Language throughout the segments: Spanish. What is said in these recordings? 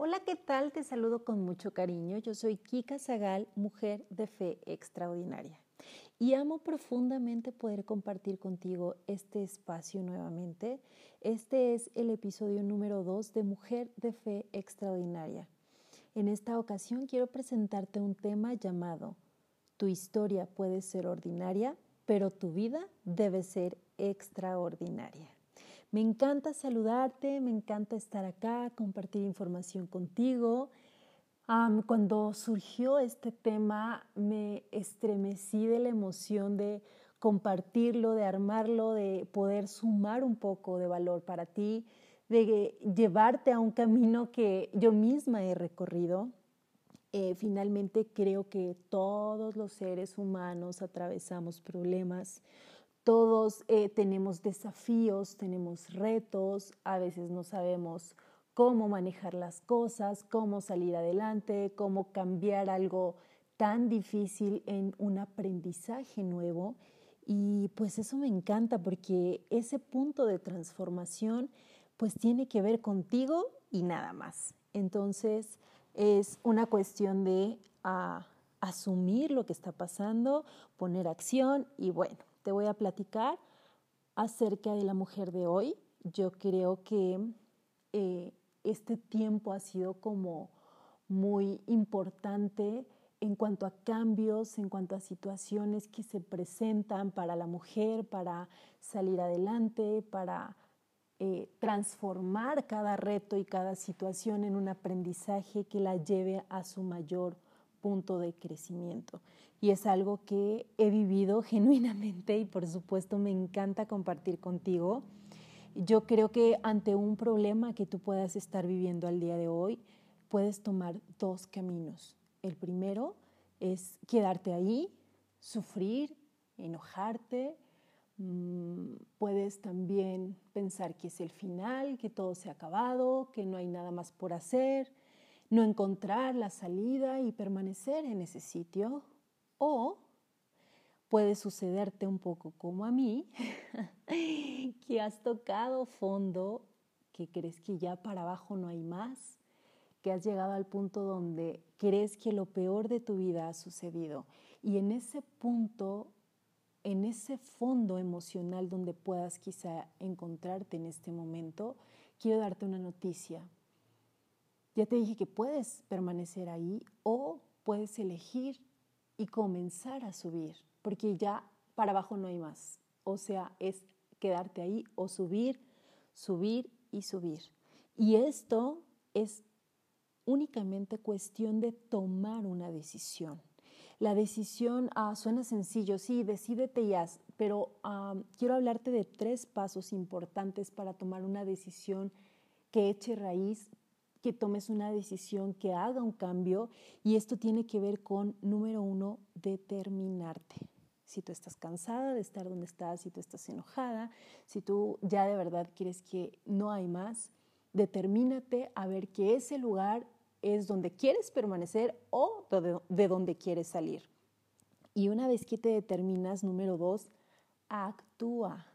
Hola, ¿qué tal? Te saludo con mucho cariño. Yo soy Kika Zagal, mujer de fe extraordinaria. Y amo profundamente poder compartir contigo este espacio nuevamente. Este es el episodio número 2 de Mujer de Fe Extraordinaria. En esta ocasión quiero presentarte un tema llamado Tu historia puede ser ordinaria, pero tu vida debe ser extraordinaria. Me encanta saludarte, me encanta estar acá, compartir información contigo. cuando surgió este tema me estremecí de la emoción de compartirlo, de armarlo, de poder sumar un poco de valor para ti, de llevarte a un camino que yo misma he recorrido. Eh, finalmente creo que todos los seres humanos atravesamos problemas, todos eh, tenemos desafíos, tenemos retos, a veces no sabemos cómo manejar las cosas, cómo salir adelante, cómo cambiar algo tan difícil en un aprendizaje nuevo. Y pues eso me encanta porque ese punto de transformación pues tiene que ver contigo y nada más. Entonces es una cuestión de ah, asumir lo que está pasando, poner acción y bueno, te voy a platicar acerca de la mujer de hoy. Yo creo que eh, este tiempo ha sido como muy importante en cuanto a cambios, en cuanto a situaciones que se presentan para la mujer, para salir adelante, para eh, transformar cada reto y cada situación en un aprendizaje que la lleve a su mayor punto de crecimiento. Y es algo que he vivido genuinamente y por supuesto me encanta compartir contigo. Yo creo que ante un problema que tú puedas estar viviendo al día de hoy, puedes tomar dos caminos. El primero es quedarte ahí, sufrir, enojarte. Mm, puedes también pensar que es el final, que todo se ha acabado, que no hay nada más por hacer, no encontrar la salida y permanecer en ese sitio. O puede sucederte un poco como a mí, que has tocado fondo, que crees que ya para abajo no hay más, que has llegado al punto donde crees que lo peor de tu vida ha sucedido. Y en ese punto, en ese fondo emocional donde puedas quizá encontrarte en este momento, quiero darte una noticia. Ya te dije que puedes permanecer ahí o puedes elegir y comenzar a subir, porque ya para abajo no hay más. O sea, es quedarte ahí o subir, subir y subir. Y esto es únicamente cuestión de tomar una decisión. La decisión ah, suena sencillo, sí, decídete ya, pero ah, quiero hablarte de tres pasos importantes para tomar una decisión que eche raíz que tomes una decisión, que haga un cambio y esto tiene que ver con, número uno, determinarte. Si tú estás cansada de estar donde estás, si tú estás enojada, si tú ya de verdad quieres que no hay más, determínate a ver que ese lugar es donde quieres permanecer o de donde quieres salir. Y una vez que te determinas, número dos, actúa.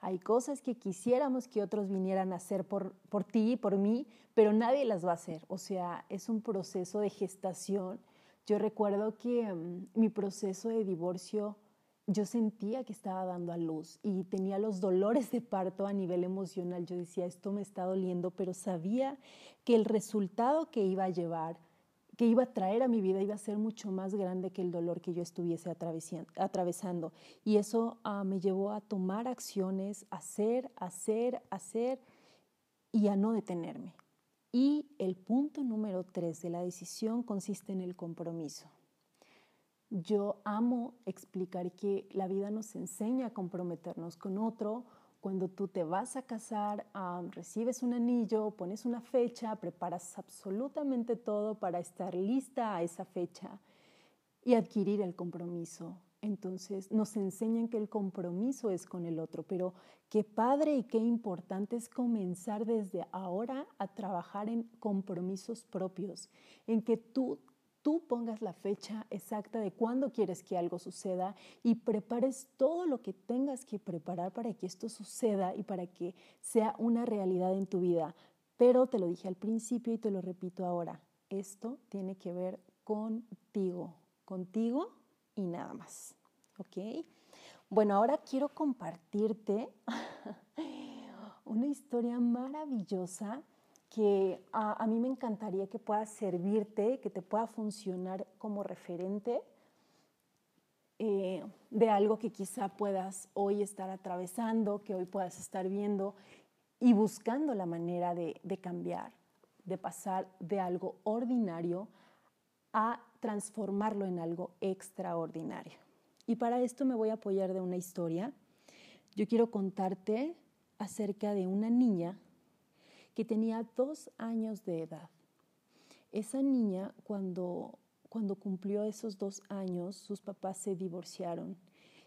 Hay cosas que quisiéramos que otros vinieran a hacer por, por ti y por mí, pero nadie las va a hacer. O sea, es un proceso de gestación. Yo recuerdo que mm, mi proceso de divorcio, yo sentía que estaba dando a luz y tenía los dolores de parto a nivel emocional. Yo decía, esto me está doliendo, pero sabía que el resultado que iba a llevar que iba a traer a mi vida iba a ser mucho más grande que el dolor que yo estuviese atravesando. Y eso ah, me llevó a tomar acciones, hacer, hacer, hacer y a no detenerme. Y el punto número tres de la decisión consiste en el compromiso. Yo amo explicar que la vida nos enseña a comprometernos con otro cuando tú te vas a casar, recibes un anillo, pones una fecha, preparas absolutamente todo para estar lista a esa fecha y adquirir el compromiso. Entonces nos enseñan que el compromiso es con el otro, pero qué padre y qué importante es comenzar desde ahora a trabajar en compromisos propios, en que tú tú pongas la fecha exacta de cuándo quieres que algo suceda y prepares todo lo que tengas que preparar para que esto suceda y para que sea una realidad en tu vida. Pero te lo dije al principio y te lo repito ahora, esto tiene que ver contigo, contigo y nada más. ¿Ok? Bueno, ahora quiero compartirte una historia maravillosa que a, mí me encantaría que pueda servirte, que te pueda funcionar como referente eh, de algo que quizá puedas hoy estar atravesando, que hoy puedas estar viendo y buscando la manera de, de cambiar, de pasar de algo ordinario a transformarlo en algo extraordinario. Y para esto me voy a apoyar de una historia. Yo quiero contarte acerca de una niña que tenía dos años de edad. Esa niña, cuando, cuando cumplió esos dos años, sus papás se divorciaron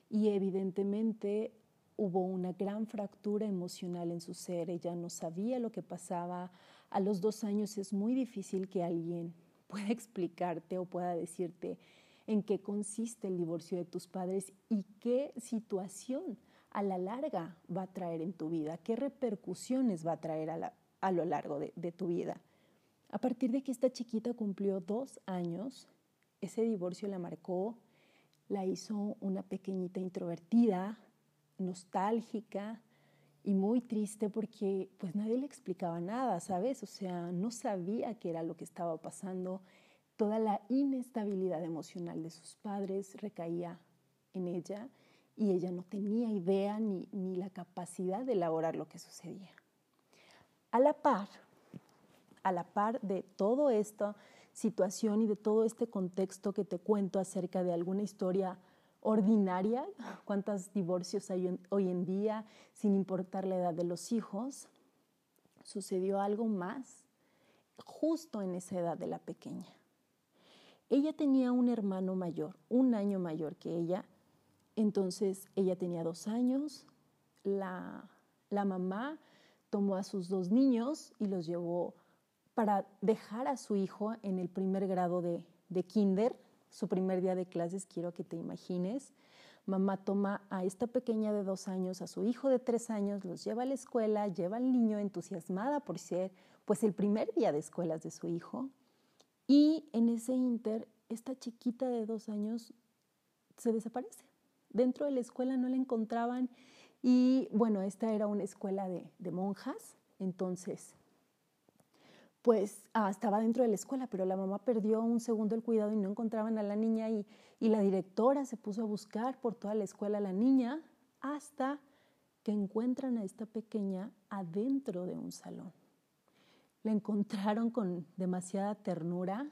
y evidentemente hubo una gran fractura emocional en su ser. Ella no sabía lo que pasaba. A los dos años es muy difícil que alguien pueda explicarte o pueda decirte en qué consiste el divorcio de tus padres y qué situación a la larga va a traer en tu vida, qué repercusiones va a traer a la, a lo largo de, tu vida. A partir de que esta chiquita cumplió dos años, ese divorcio la marcó, la hizo una pequeñita introvertida, nostálgica y muy triste porque pues nadie le explicaba nada, ¿sabes? O sea, no sabía qué era lo que estaba pasando. Toda la inestabilidad emocional de sus padres recaía en ella y ella no tenía idea ni, ni la capacidad de elaborar lo que sucedía. A la par, a la par de toda esta situación y de todo este contexto que te cuento acerca de alguna historia ordinaria, cuántos divorcios hay hoy en día, sin importar la edad de los hijos, sucedió algo más justo en esa edad de la pequeña. Ella tenía un hermano mayor, un año mayor que ella, entonces ella tenía dos años, la, la mamá tomó a sus dos niños y los llevó para dejar a su hijo en el primer grado de, kinder, su primer día de clases, quiero que te imagines. Mamá toma a esta pequeña de dos años, a su hijo de tres años, los lleva a la escuela, lleva al niño entusiasmada por ser pues el primer día de escuelas de su hijo. Y en ese inter, esta chiquita de dos años se desaparece. Dentro de la escuela no la encontraban y bueno, esta era una escuela de, monjas, entonces, pues ah, estaba dentro de la escuela, pero la mamá perdió un segundo el cuidado y no encontraban a la niña y, y la directora se puso a buscar por toda la escuela a la niña hasta que encuentran a esta pequeña adentro de un salón. La encontraron con demasiada ternura,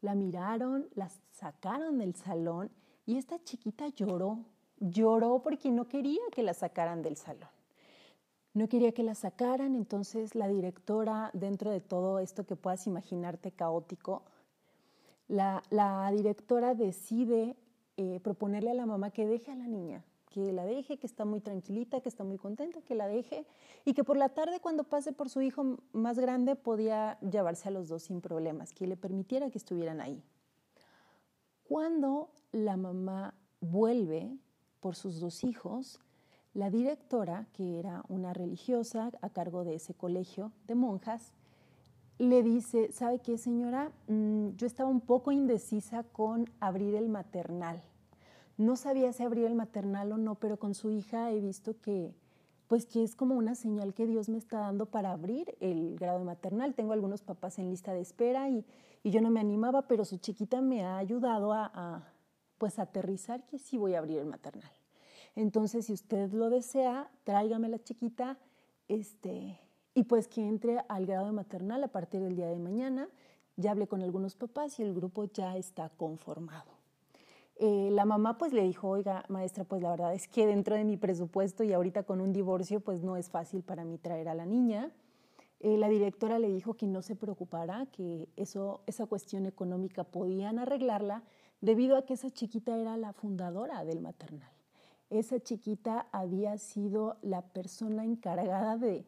la miraron, la sacaron del salón y esta chiquita lloró lloró porque no quería que la sacaran del salón. No quería que la sacaran, entonces la directora, dentro de todo esto que puedas imaginarte caótico, la, directora decide eh, proponerle a la mamá que deje a la niña, que la deje, que está muy tranquilita, que está muy contenta, que la deje y que por la tarde cuando pase por su hijo más grande podía llevarse a los dos sin problemas, que le permitiera que estuvieran ahí. Cuando la mamá vuelve, por sus dos hijos, la directora, que era una religiosa a cargo de ese colegio de monjas, le dice, ¿sabe qué señora? Mm, yo estaba un poco indecisa con abrir el maternal. No sabía si abrir el maternal o no, pero con su hija he visto que, pues que es como una señal que Dios me está dando para abrir el grado maternal. Tengo algunos papás en lista de espera y, yo no me animaba, pero su chiquita me ha ayudado a pues aterrizar que sí voy a abrir el maternal. Entonces, si usted lo desea, tráigame la chiquita este, y pues que entre al grado de maternal a partir del día de mañana. Ya hablé con algunos papás y el grupo ya está conformado. Eh, la mamá pues le dijo, oiga, maestra, pues la verdad es que dentro de mi presupuesto y ahorita con un divorcio pues no es fácil para mí traer a la niña. Eh, la directora le dijo que no se preocupara, que eso, esa cuestión económica podían arreglarla debido a que esa chiquita era la fundadora del maternal. Esa chiquita había sido la persona encargada de,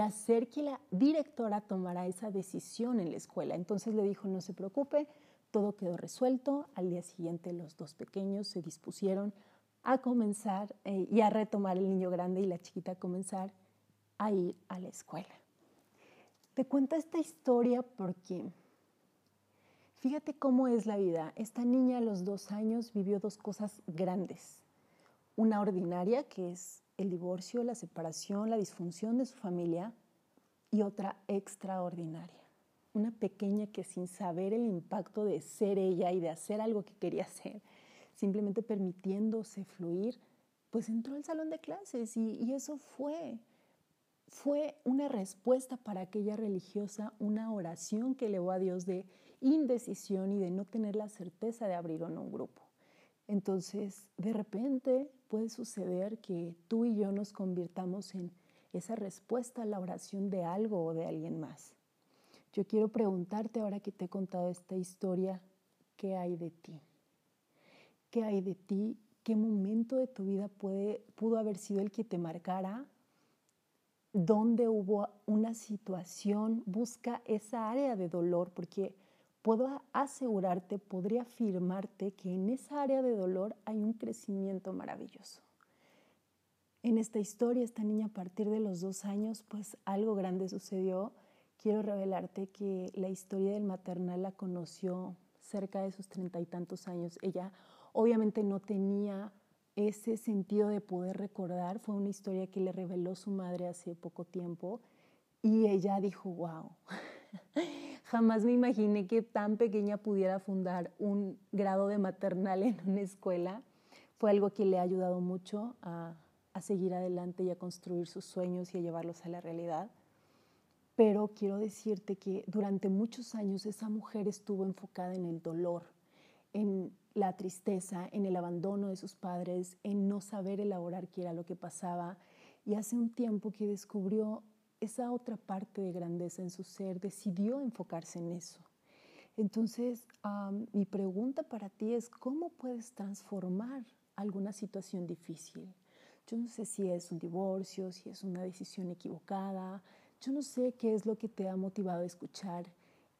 hacer que la directora tomara esa decisión en la escuela. Entonces le dijo, no se preocupe, todo quedó resuelto. Al día siguiente los dos pequeños se dispusieron a comenzar eh, y a retomar el niño grande y la chiquita a comenzar a ir a la escuela. Te cuento esta historia porque fíjate cómo es la vida. Esta niña a los dos años vivió dos cosas grandes. Una ordinaria, que es el divorcio, la separación, la disfunción de su familia, y otra extraordinaria. Una pequeña que sin saber el impacto de ser ella y de hacer algo que quería hacer, simplemente permitiéndose fluir, pues entró al salón de clases y, eso fue fue una respuesta para aquella religiosa, una oración que elevó a Dios de indecisión y de no tener la certeza de abrir o no un grupo. Entonces, de repente puede suceder que tú y yo nos convirtamos en esa respuesta a la oración de algo o de alguien más. Yo quiero preguntarte ahora que te he contado esta historia, ¿qué hay de ti? ¿Qué hay de ti? ¿Qué momento de tu vida pudo haber sido el que te marcara donde hubo una situación, busca esa área de dolor, porque puedo asegurarte, podría afirmarte que en esa área de dolor hay un crecimiento maravilloso. En esta historia, esta niña a partir de los dos años, pues algo grande sucedió. Quiero revelarte que la historia del maternal la conoció cerca de sus treinta y tantos años. Ella obviamente no tenía ese sentido de poder recordar fue una historia que le reveló su madre hace poco tiempo y ella dijo, wow, jamás me imaginé que tan pequeña pudiera fundar un grado de maternal en una escuela. Fue algo que le ha ayudado mucho a, seguir adelante y a construir sus sueños y a llevarlos a la realidad. Pero quiero decirte que durante muchos años esa mujer estuvo enfocada en el dolor, en la tristeza, en el abandono de sus padres, en no saber elaborar qué era lo que pasaba. Y hace un tiempo que descubrió esa otra parte de grandeza en su ser, decidió enfocarse en eso. Entonces, mi pregunta para ti es, ¿cómo puedes transformar alguna situación difícil? Yo no sé si es un divorcio, si es una decisión equivocada, yo no sé qué es lo que te ha motivado a escuchar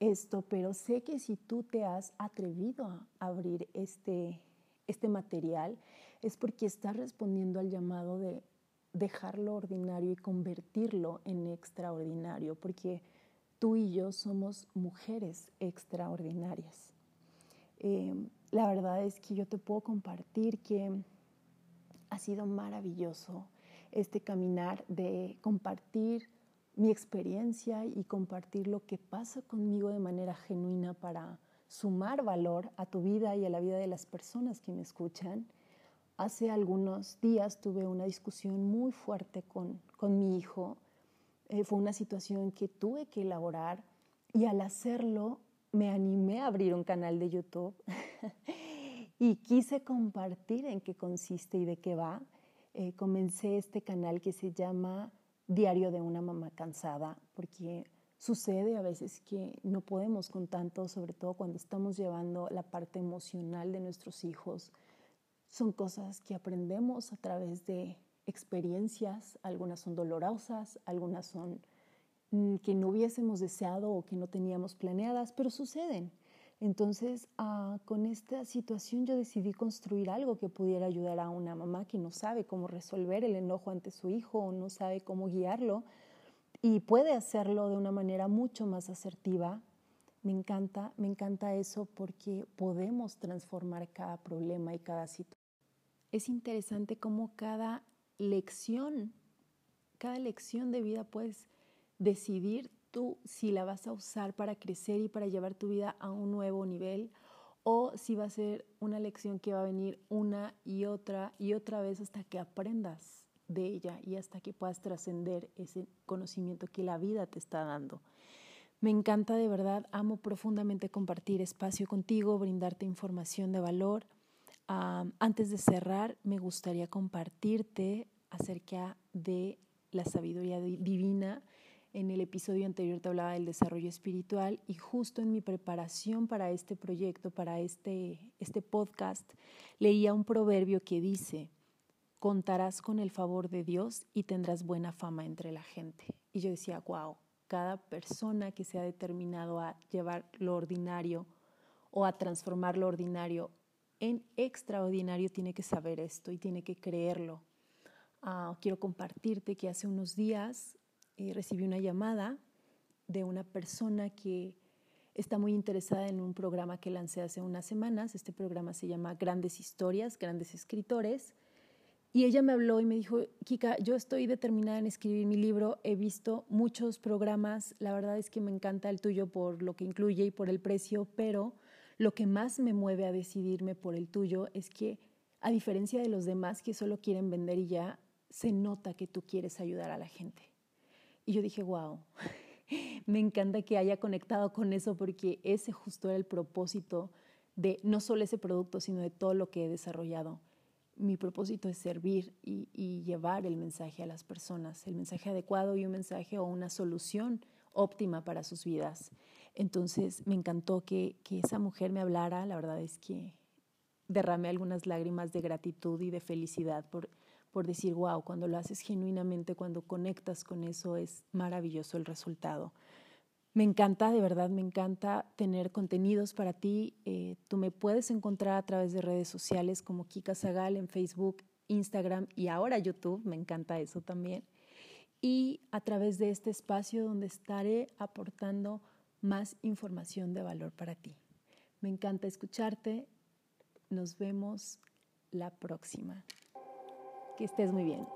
esto, pero sé que si tú te has atrevido a abrir este, este material, es porque estás respondiendo al llamado de dejarlo ordinario y convertirlo en extraordinario, porque tú y yo somos mujeres extraordinarias. Em, la verdad es que yo te puedo compartir que ha sido maravilloso este caminar de compartir mi experiencia y compartir lo que pasa conmigo de manera genuina para sumar valor a tu vida y a la vida de las personas que me escuchan. Hace algunos días tuve una discusión muy fuerte con, con mi hijo. Eh, fue una situación que tuve que elaborar y al hacerlo me animé a abrir un canal de YouTube y quise compartir en qué consiste y de qué va. Eh, comencé este canal que se llama diario de una mamá cansada, porque sucede a veces que no podemos con tanto, sobre todo cuando estamos llevando la parte emocional de nuestros hijos. Son cosas que aprendemos a través de experiencias, algunas son dolorosas, algunas son mm, que no hubiésemos deseado o que no teníamos planeadas, pero suceden. Entonces, ah, con esta situación yo decidí construir algo que pudiera ayudar a una mamá que no sabe cómo resolver el enojo ante su hijo o no sabe cómo guiarlo y puede hacerlo de una manera mucho más asertiva. Me encanta, me encanta eso porque podemos transformar cada problema y cada situación. Es interesante cómo cada lección, cada lección de vida puedes decidir tú si la vas a usar para crecer y para llevar tu vida a un nuevo nivel o si va a ser una lección que va a venir una y otra y otra vez hasta que aprendas de ella y hasta que puedas trascender ese conocimiento que la vida te está dando. Me encanta de verdad, amo profundamente compartir espacio contigo, brindarte información de valor. Antes de cerrar, me gustaría compartirte acerca de la sabiduría divina en el episodio anterior te hablaba del desarrollo espiritual y justo en mi preparación para este proyecto, para este, este podcast, leía un proverbio que dice, contarás con el favor de Dios y tendrás buena fama entre la gente. Y yo decía, wow, cada persona que se ha determinado a llevar lo ordinario o a transformar lo ordinario en extraordinario tiene que saber esto y tiene que creerlo. Ah, quiero compartirte que hace unos días recibí una llamada de una persona que está muy interesada en un programa que lancé hace unas semanas. Este programa se llama Grandes Historias, Grandes Escritores. Y ella me habló y me dijo, Kika, yo estoy determinada en escribir mi libro, he visto muchos programas, la verdad es que me encanta el tuyo por lo que incluye y por el precio, pero lo que más me mueve a decidirme por el tuyo es que, a diferencia de los demás que solo quieren vender y ya, se nota que tú quieres ayudar a la gente. Y yo dije, wow, me encanta que haya conectado con eso porque ese justo era el propósito de no solo ese producto, sino de todo lo que he desarrollado. Mi propósito es servir y, llevar el mensaje a las personas, el mensaje adecuado y un mensaje o una solución óptima para sus vidas. Entonces me encantó que, que esa mujer me hablara, la verdad es que derramé algunas lágrimas de gratitud y de felicidad por, por decir, wow, cuando lo haces genuinamente, cuando conectas con eso, es maravilloso el resultado. Me encanta, de verdad, me encanta tener contenidos para ti. Eh, tú me puedes encontrar a través de redes sociales como Kika Zagal en Facebook, Instagram y ahora YouTube. Me encanta eso también. Y a través de este espacio donde estaré aportando más información de valor para ti. Me encanta escucharte. Nos vemos la próxima. Que estés muy bien.